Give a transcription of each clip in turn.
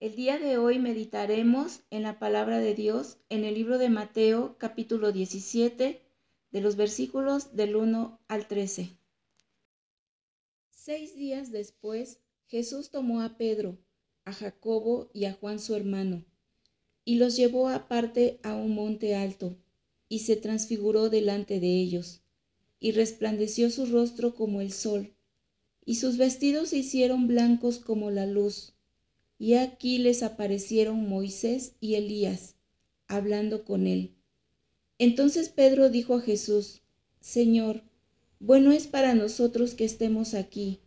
El día de hoy meditaremos en la palabra de Dios en el libro de Mateo capítulo 17 de los versículos del 1 al 13. Seis días después, Jesús tomó a Pedro, a Jacobo y a Juan su hermano, y los llevó aparte a un monte alto, y se transfiguró delante de ellos, y resplandeció su rostro como el sol, y sus vestidos se hicieron blancos como la luz y aquí les aparecieron Moisés y Elías, hablando con él. Entonces Pedro dijo a Jesús, Señor, bueno es para nosotros que estemos aquí.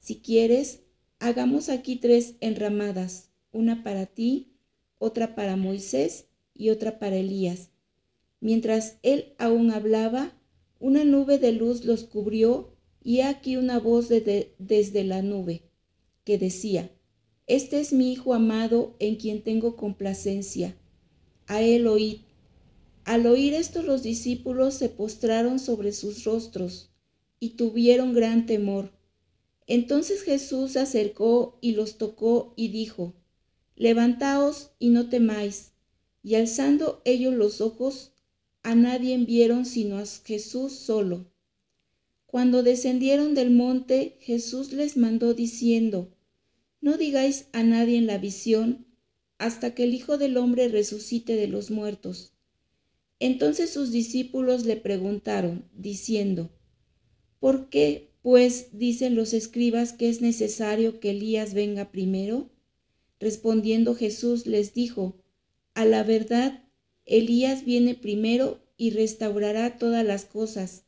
Si quieres, hagamos aquí tres enramadas, una para ti, otra para Moisés y otra para Elías. Mientras él aún hablaba, una nube de luz los cubrió y aquí una voz desde la nube que decía, este es mi Hijo amado en quien tengo complacencia. A él oíd. Al oír esto los discípulos se postraron sobre sus rostros y tuvieron gran temor. Entonces Jesús se acercó y los tocó y dijo, Levantaos y no temáis. Y alzando ellos los ojos, a nadie vieron sino a Jesús solo. Cuando descendieron del monte, Jesús les mandó diciendo, no digáis a nadie en la visión hasta que el Hijo del Hombre resucite de los muertos. Entonces sus discípulos le preguntaron, diciendo, ¿por qué, pues, dicen los escribas que es necesario que Elías venga primero? Respondiendo Jesús les dijo, a la verdad, Elías viene primero y restaurará todas las cosas.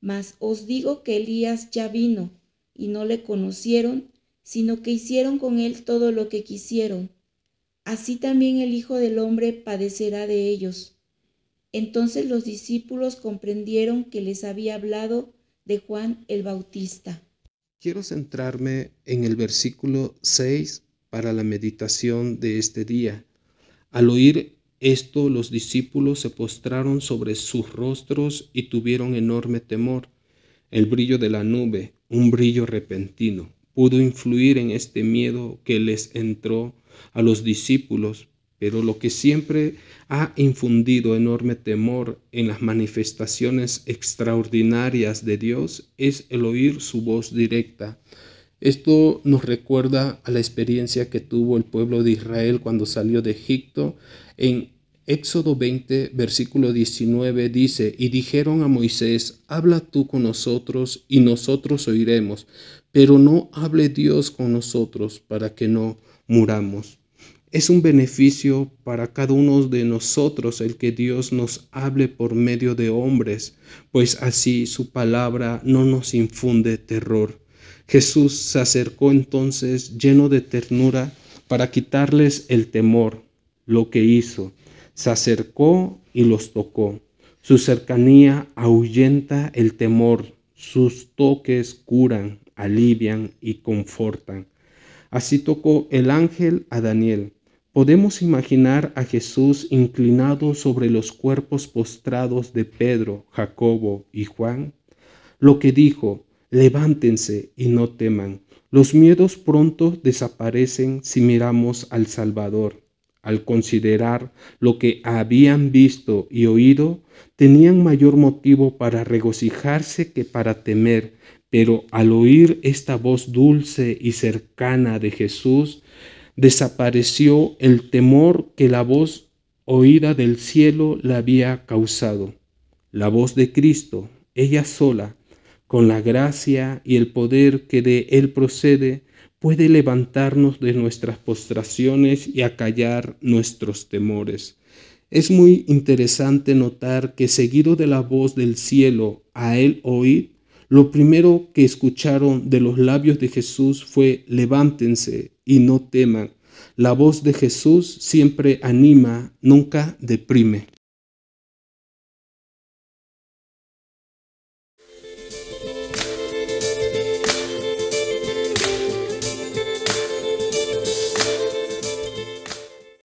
Mas os digo que Elías ya vino y no le conocieron sino que hicieron con él todo lo que quisieron. Así también el Hijo del Hombre padecerá de ellos. Entonces los discípulos comprendieron que les había hablado de Juan el Bautista. Quiero centrarme en el versículo 6 para la meditación de este día. Al oír esto, los discípulos se postraron sobre sus rostros y tuvieron enorme temor. El brillo de la nube, un brillo repentino pudo influir en este miedo que les entró a los discípulos, pero lo que siempre ha infundido enorme temor en las manifestaciones extraordinarias de Dios es el oír su voz directa. Esto nos recuerda a la experiencia que tuvo el pueblo de Israel cuando salió de Egipto. En Éxodo 20, versículo 19 dice, y dijeron a Moisés, habla tú con nosotros y nosotros oiremos, pero no hable Dios con nosotros para que no muramos. Es un beneficio para cada uno de nosotros el que Dios nos hable por medio de hombres, pues así su palabra no nos infunde terror. Jesús se acercó entonces lleno de ternura para quitarles el temor. Lo que hizo, se acercó y los tocó. Su cercanía ahuyenta el temor, sus toques curan, alivian y confortan. Así tocó el ángel a Daniel. Podemos imaginar a Jesús inclinado sobre los cuerpos postrados de Pedro, Jacobo y Juan. Lo que dijo, levántense y no teman. Los miedos pronto desaparecen si miramos al Salvador. Al considerar lo que habían visto y oído, tenían mayor motivo para regocijarse que para temer, pero al oír esta voz dulce y cercana de Jesús, desapareció el temor que la voz oída del cielo le había causado. La voz de Cristo, ella sola, con la gracia y el poder que de Él procede, puede levantarnos de nuestras postraciones y acallar nuestros temores. Es muy interesante notar que seguido de la voz del cielo a Él oír, lo primero que escucharon de los labios de Jesús fue levántense y no teman. La voz de Jesús siempre anima, nunca deprime.